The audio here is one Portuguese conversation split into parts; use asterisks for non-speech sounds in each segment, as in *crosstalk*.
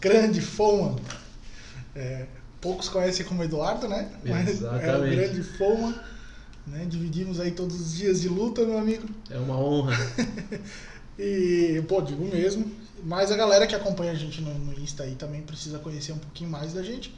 grande Foma. É, poucos conhecem como Eduardo, né? Mas Exatamente. é o grande Foma. Né? Dividimos aí todos os dias de luta, meu amigo. É uma honra. *laughs* E, pô, digo mesmo. Mas a galera que acompanha a gente no, no Insta aí também precisa conhecer um pouquinho mais da gente.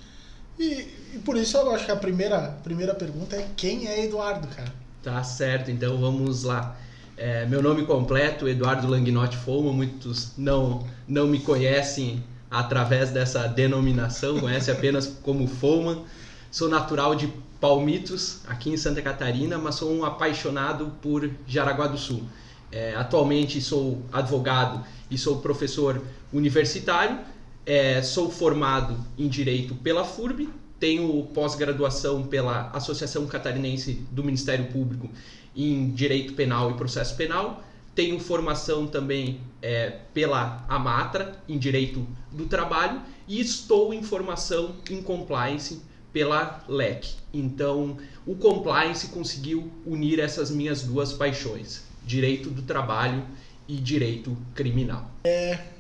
E, e por isso eu acho que a primeira, primeira pergunta é quem é Eduardo, cara? Tá certo, então vamos lá. É, meu nome completo, Eduardo Langnotti Foma, muitos não, não me conhecem através dessa denominação, conhecem apenas como Foma. Sou natural de Palmitos, aqui em Santa Catarina, mas sou um apaixonado por Jaraguá do Sul. É, atualmente sou advogado e sou professor universitário, é, sou formado em Direito pela FURB, tenho pós-graduação pela Associação Catarinense do Ministério Público em Direito Penal e Processo Penal, tenho formação também é, pela Amatra em Direito do Trabalho e estou em formação em Compliance pela LEC. Então, o Compliance conseguiu unir essas minhas duas paixões, Direito do Trabalho e Direito Criminal.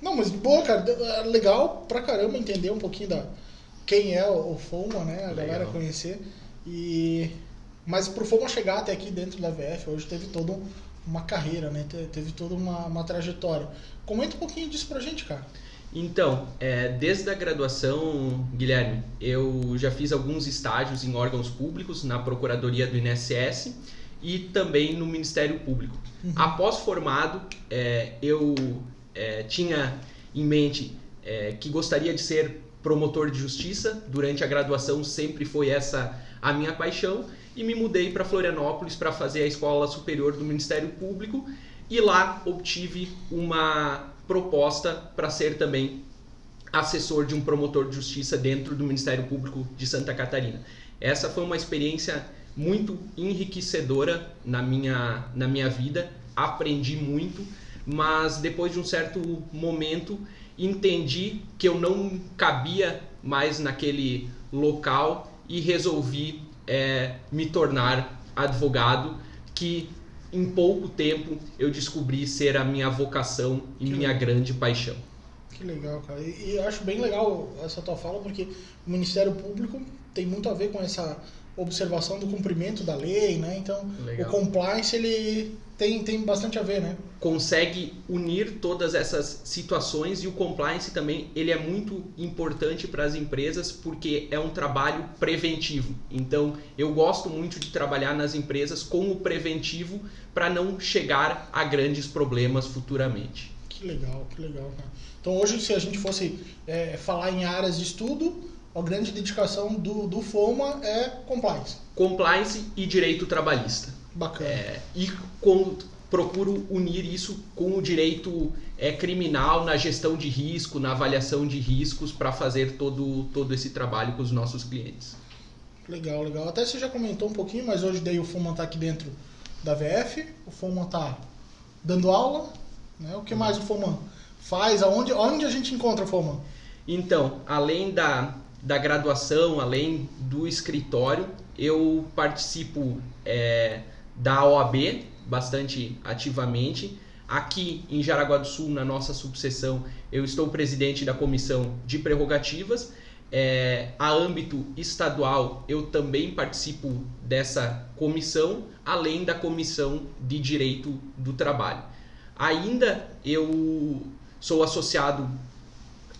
Não, mas boa, cara. É legal pra caramba entender um pouquinho da quem é o Foma, né? A galera Legal. conhecer. E mas pro Foma chegar até aqui dentro da VF, hoje teve toda um- uma carreira, né? Te- Teve toda uma, uma trajetória. Comenta um pouquinho disso pra gente, cara. Então, é, desde a graduação, Guilherme, eu já fiz alguns estágios em órgãos públicos, na Procuradoria do INSS e também no Ministério Público. Após formado, é, eu é, tinha em mente é, que gostaria de ser promotor de justiça. Durante a graduação sempre foi essa a minha paixão e me mudei para Florianópolis para fazer a Escola Superior do Ministério Público e lá obtive uma proposta para ser também assessor de um promotor de justiça dentro do Ministério Público de Santa Catarina. Essa foi uma experiência muito enriquecedora na minha, na minha vida, aprendi muito, mas depois de um certo momento entendi que eu não cabia mais naquele local e resolvi eh, me tornar advogado, que em pouco tempo eu descobri ser a minha vocação e Que minha legal. grande paixão. Que legal, cara. E, e eu acho bem legal essa tua fala, porque o Ministério Público tem muito a ver com essa observação do cumprimento da lei, né? Então, Legal. o compliance, ele tem, tem bastante a ver, né? consegue unir todas essas situações e o compliance também ele é muito importante para as empresas porque é um trabalho preventivo. Então eu gosto muito de trabalhar nas empresas com o preventivo para não chegar a grandes problemas futuramente. Que legal, que legal, cara. Então, hoje, se a gente fosse é, falar em áreas de estudo, a grande dedicação do, do FOMA é compliance. Compliance e direito trabalhista. Bacana. É, e com- procuro unir isso com o direito é, criminal na gestão de risco, na avaliação de riscos para fazer todo, todo esse trabalho com os nossos clientes. Legal, legal. Até você já comentou um pouquinho, mas hoje daí o FOMA tá aqui dentro da VF, o FOMA tá dando aula, né? O que mais o FOMA faz? Aonde, aonde a gente encontra o FOMA? Então, além da, da graduação, além do escritório, eu participo é, da OAB bastante ativamente. Aqui em Jaraguá do Sul, na nossa subseção, eu estou presidente da comissão de prerrogativas. É, a âmbito estadual, eu também participo dessa comissão, além da comissão de direito do trabalho. Ainda eu sou associado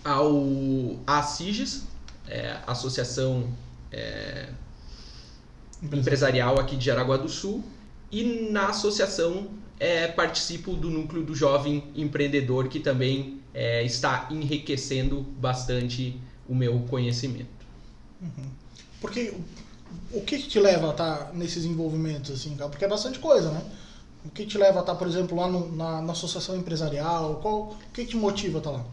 ao ACIGES, é, Associação é, Empresarial aqui de Jaraguá do Sul, e na associação é, participo do núcleo do jovem empreendedor que também é, está enriquecendo bastante o meu conhecimento. Porque o- o que, que te leva a estar nesses envolvimentos, assim, cara? Porque é bastante coisa, né? O que te leva a estar, por exemplo, lá no- na, na associação empresarial? Qual, o que, que te motiva a estar lá?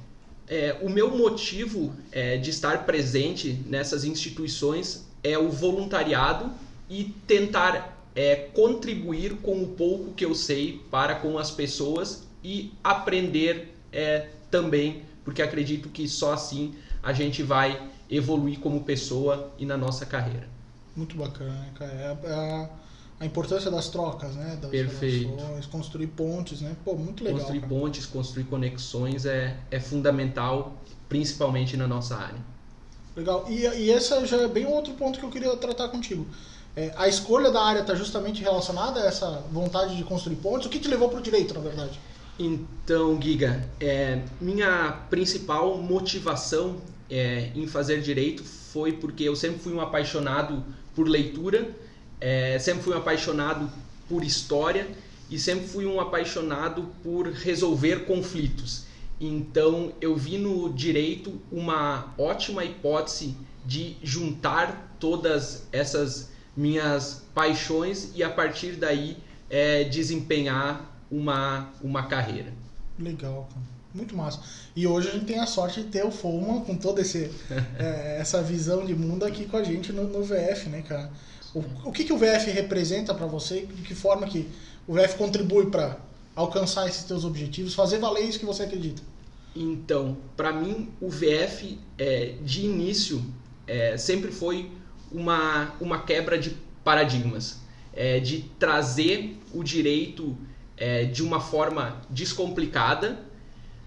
É, o meu motivo é, de estar presente nessas instituições é o voluntariado e tentar é, contribuir com o pouco que eu sei para com as pessoas e aprender é, também, porque acredito que só assim a gente vai evoluir como pessoa e na nossa carreira. Muito bacana, né, cara? É a, é a- a importância das trocas, né? Das Perfeito. relações, construir pontes, né? Pô, muito legal. construir cara. pontes, construir conexões é, é fundamental, principalmente na nossa área. Legal. E, e esse já é bem outro ponto que eu queria tratar contigo. É, a escolha da área está justamente relacionada a essa vontade de construir pontes? O que te levou para o direito, na verdade? Então, Giga, é, minha principal motivação é, em fazer direito foi porque eu sempre fui um apaixonado por leitura, é, sempre fui um apaixonado por história e sempre fui um apaixonado por resolver conflitos. Então, eu vi no direito uma ótima hipótese de juntar todas essas minhas paixões e a partir daí é, desempenhar uma, uma carreira. Legal, cara. Muito massa. E hoje a gente tem a sorte de ter o Foma com toda *laughs* é, essa visão de mundo aqui com a gente no, no VF, né, cara? O, o que, que o VF representa para você? De que forma que o VF contribui para alcançar esses teus objetivos, fazer valer isso que você acredita? Então, para mim, o VF, é, de início, é, sempre foi uma, uma quebra de paradigmas, é, de trazer o direito é, de uma forma descomplicada,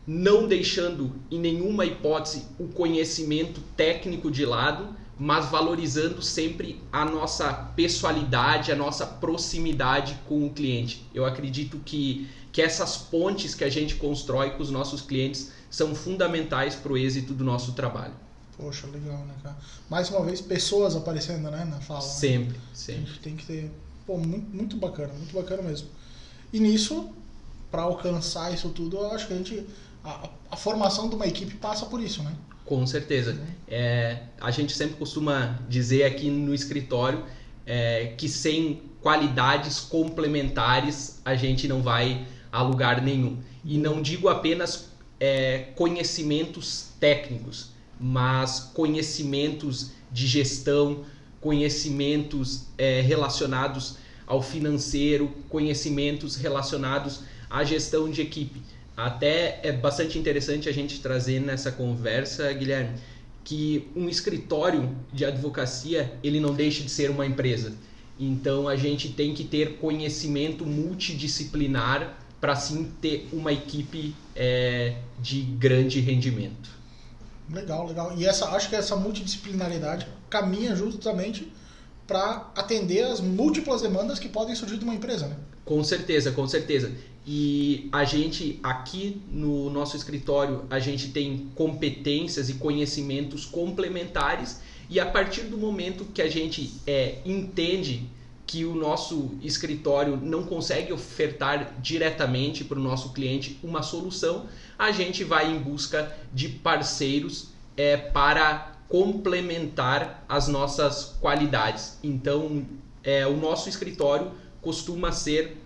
não deixando em nenhuma hipótese o conhecimento técnico de lado, mas valorizando sempre a nossa pessoalidade, a nossa proximidade com o cliente. Eu acredito que, que essas pontes que a gente constrói com os nossos clientes são fundamentais para o êxito do nosso trabalho. Poxa, legal, né, cara? Mais uma vez, pessoas aparecendo, né, na fala. né? Sempre, A sempre. gente tem que ter. Pô, muito, muito bacana, muito bacana mesmo. E nisso, para alcançar isso tudo, eu acho que a gente. A, a formação de uma equipe passa por isso, né? Com certeza. É, a gente sempre costuma dizer aqui no escritório é, que sem qualidades complementares a gente não vai a lugar nenhum. E não digo apenas é, conhecimentos técnicos, mas conhecimentos de gestão, conhecimentos é, relacionados ao financeiro, conhecimentos relacionados à gestão de equipe. Até é bastante interessante a gente trazer nessa conversa, Guilherme, que um escritório de advocacia ele não deixa de ser uma empresa. Então a gente tem que ter conhecimento multidisciplinar para sim ter uma equipe é, de grande rendimento. Legal, legal. E essa, acho que essa multidisciplinaridade caminha justamente para atender as múltiplas demandas que podem surgir de uma empresa, né? Com certeza, com certeza. E a gente aqui no nosso escritório, a gente tem competências e conhecimentos complementares e a partir do momento que a gente é, entende que o nosso escritório não consegue ofertar diretamente para o nosso cliente uma solução, a gente vai em busca de parceiros é, para complementar as nossas qualidades. Então, é, o nosso escritório costuma ser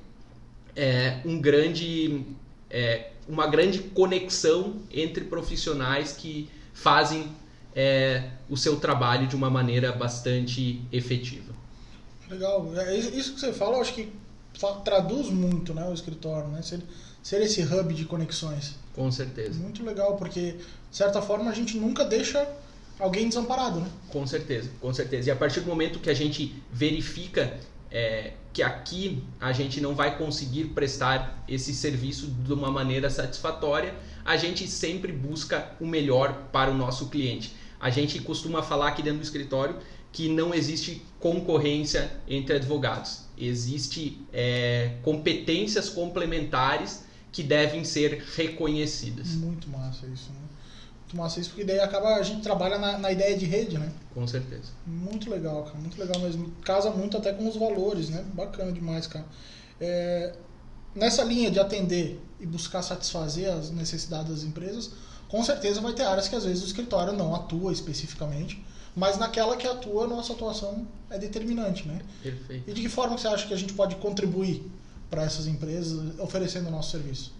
é, um grande, é, uma grande conexão entre profissionais que fazem é, o seu trabalho de uma maneira bastante efetiva. Legal. É, Isso que você fala, eu acho que traduz muito né, o escritório, né? Ser, ser esse hub de conexões. Com certeza. Muito legal, porque, de certa forma, a gente nunca deixa alguém desamparado, né? Com certeza, com certeza. E a partir do momento que a gente verifica é, que aqui a gente não vai conseguir prestar esse serviço de uma maneira satisfatória, a gente sempre busca o melhor para o nosso cliente. A gente costuma falar aqui dentro do escritório que não existe concorrência entre advogados. Existe é, competências complementares que devem ser reconhecidas. Muito massa isso, né? Muito massa isso, porque daí acaba, a gente trabalha na, na ideia de rede, né? Com certeza. Muito legal, cara, muito legal mesmo. Casa muito até com os valores, né? Bacana demais, cara. É, nessa linha de atender e buscar satisfazer as necessidades das empresas, com certeza vai ter áreas que às vezes o escritório não atua especificamente, mas naquela que atua, a nossa atuação é determinante, né? Perfeito. E de que forma você acha que a gente pode contribuir para essas empresas oferecendo o nosso serviço?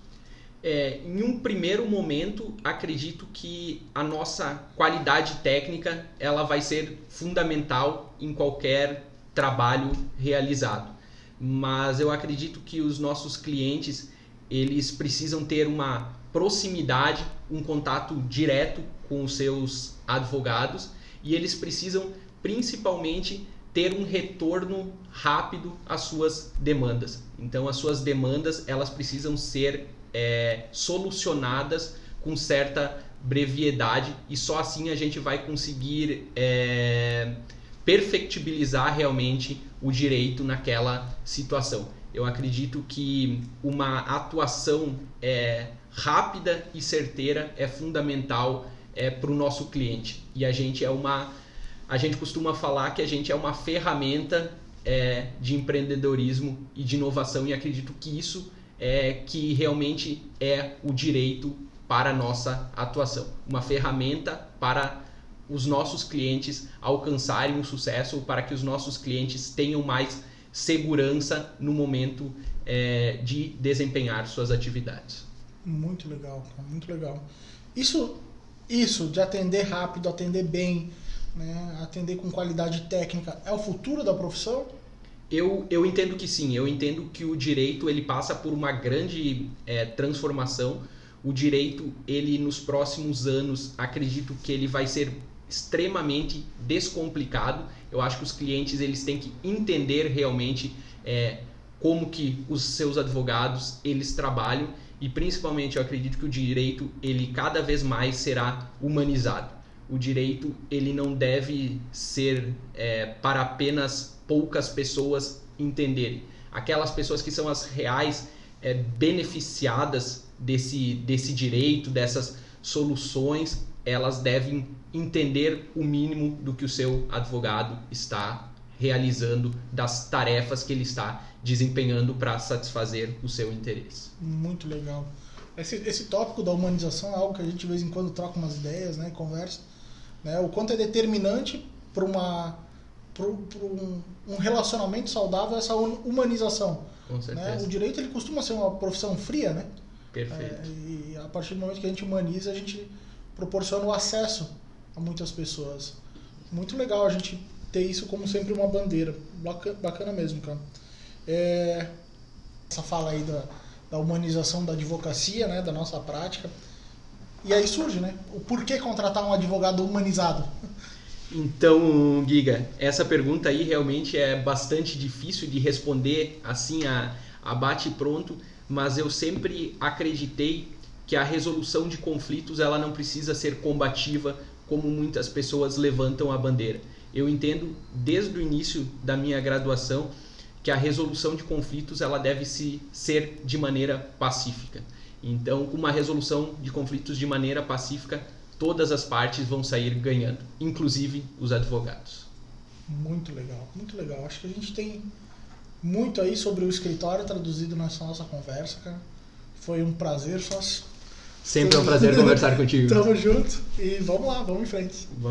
É, em um primeiro momento, acredito que a nossa qualidade técnica ela vai ser fundamental em qualquer trabalho realizado. Mas eu acredito que os nossos clientes eles precisam ter uma proximidade, um contato direto com os seus advogados e eles precisam principalmente ter um retorno rápido às suas demandas. Então, as suas demandas elas precisam ser é, solucionadas com certa brevidade e só assim a gente vai conseguir é, perfectibilizar realmente o direito naquela situação. Eu acredito que uma atuação é, rápida e certeira é fundamental é, para o nosso cliente e a gente é uma a gente costuma falar que a gente é uma ferramenta é, de empreendedorismo e de inovação e acredito que isso é que realmente é o direito para a nossa atuação. Uma ferramenta para os nossos clientes alcançarem o sucesso, para que os nossos clientes tenham mais segurança no momento é, de desempenhar suas atividades. Muito legal, muito legal. Isso, isso de atender rápido, atender bem, né, atender com qualidade técnica, é o futuro da profissão? Eu, eu entendo que sim, eu entendo que o direito ele passa por uma grande é, transformação. O direito, ele nos próximos anos, acredito que ele vai ser extremamente descomplicado. Eu acho que os clientes eles têm que entender realmente é, como que os seus advogados eles trabalham e principalmente eu acredito que o direito ele cada vez mais será humanizado o direito ele não deve ser é, para apenas poucas pessoas entenderem. Aquelas pessoas que são as reais é, beneficiadas desse, desse direito, dessas soluções, elas devem entender o mínimo do que o seu advogado está realizando, das tarefas que ele está desempenhando para satisfazer o seu interesse. Muito legal. Esse, esse tópico da humanização é algo que a gente de vez em quando troca umas ideias, né, conversa né? O quanto é determinante para uma para um, um, relacionamento saudável essa humanização. Com certeza. Né? O direito ele costuma ser uma profissão fria, né? Perfeito. É, e a partir do momento que a gente humaniza, a gente proporciona o acesso a muitas pessoas. Muito legal a gente ter isso como sempre uma bandeira. Bacana, bacana mesmo, cara. É, essa fala aí da, da humanização da advocacia, né? Da nossa prática. E aí surge, né? O porquê contratar um advogado humanizado? Então, Giga, essa pergunta aí realmente é bastante difícil de responder assim a, a bate pronto, mas eu sempre acreditei que a resolução de conflitos ela não precisa ser combativa como muitas pessoas levantam a bandeira. Eu entendo desde o início da minha graduação que a resolução de conflitos ela deve se ser de maneira pacífica. Então, com uma resolução de conflitos de maneira pacífica, todas as partes vão sair ganhando, inclusive os advogados. Muito legal, muito legal. Acho que a gente tem muito aí sobre o escritório traduzido nessa nossa conversa, cara. Foi um prazer, sócio. Sempre é um prazer conversar contigo. *laughs* Tamo junto e vamos lá, vamos em frente.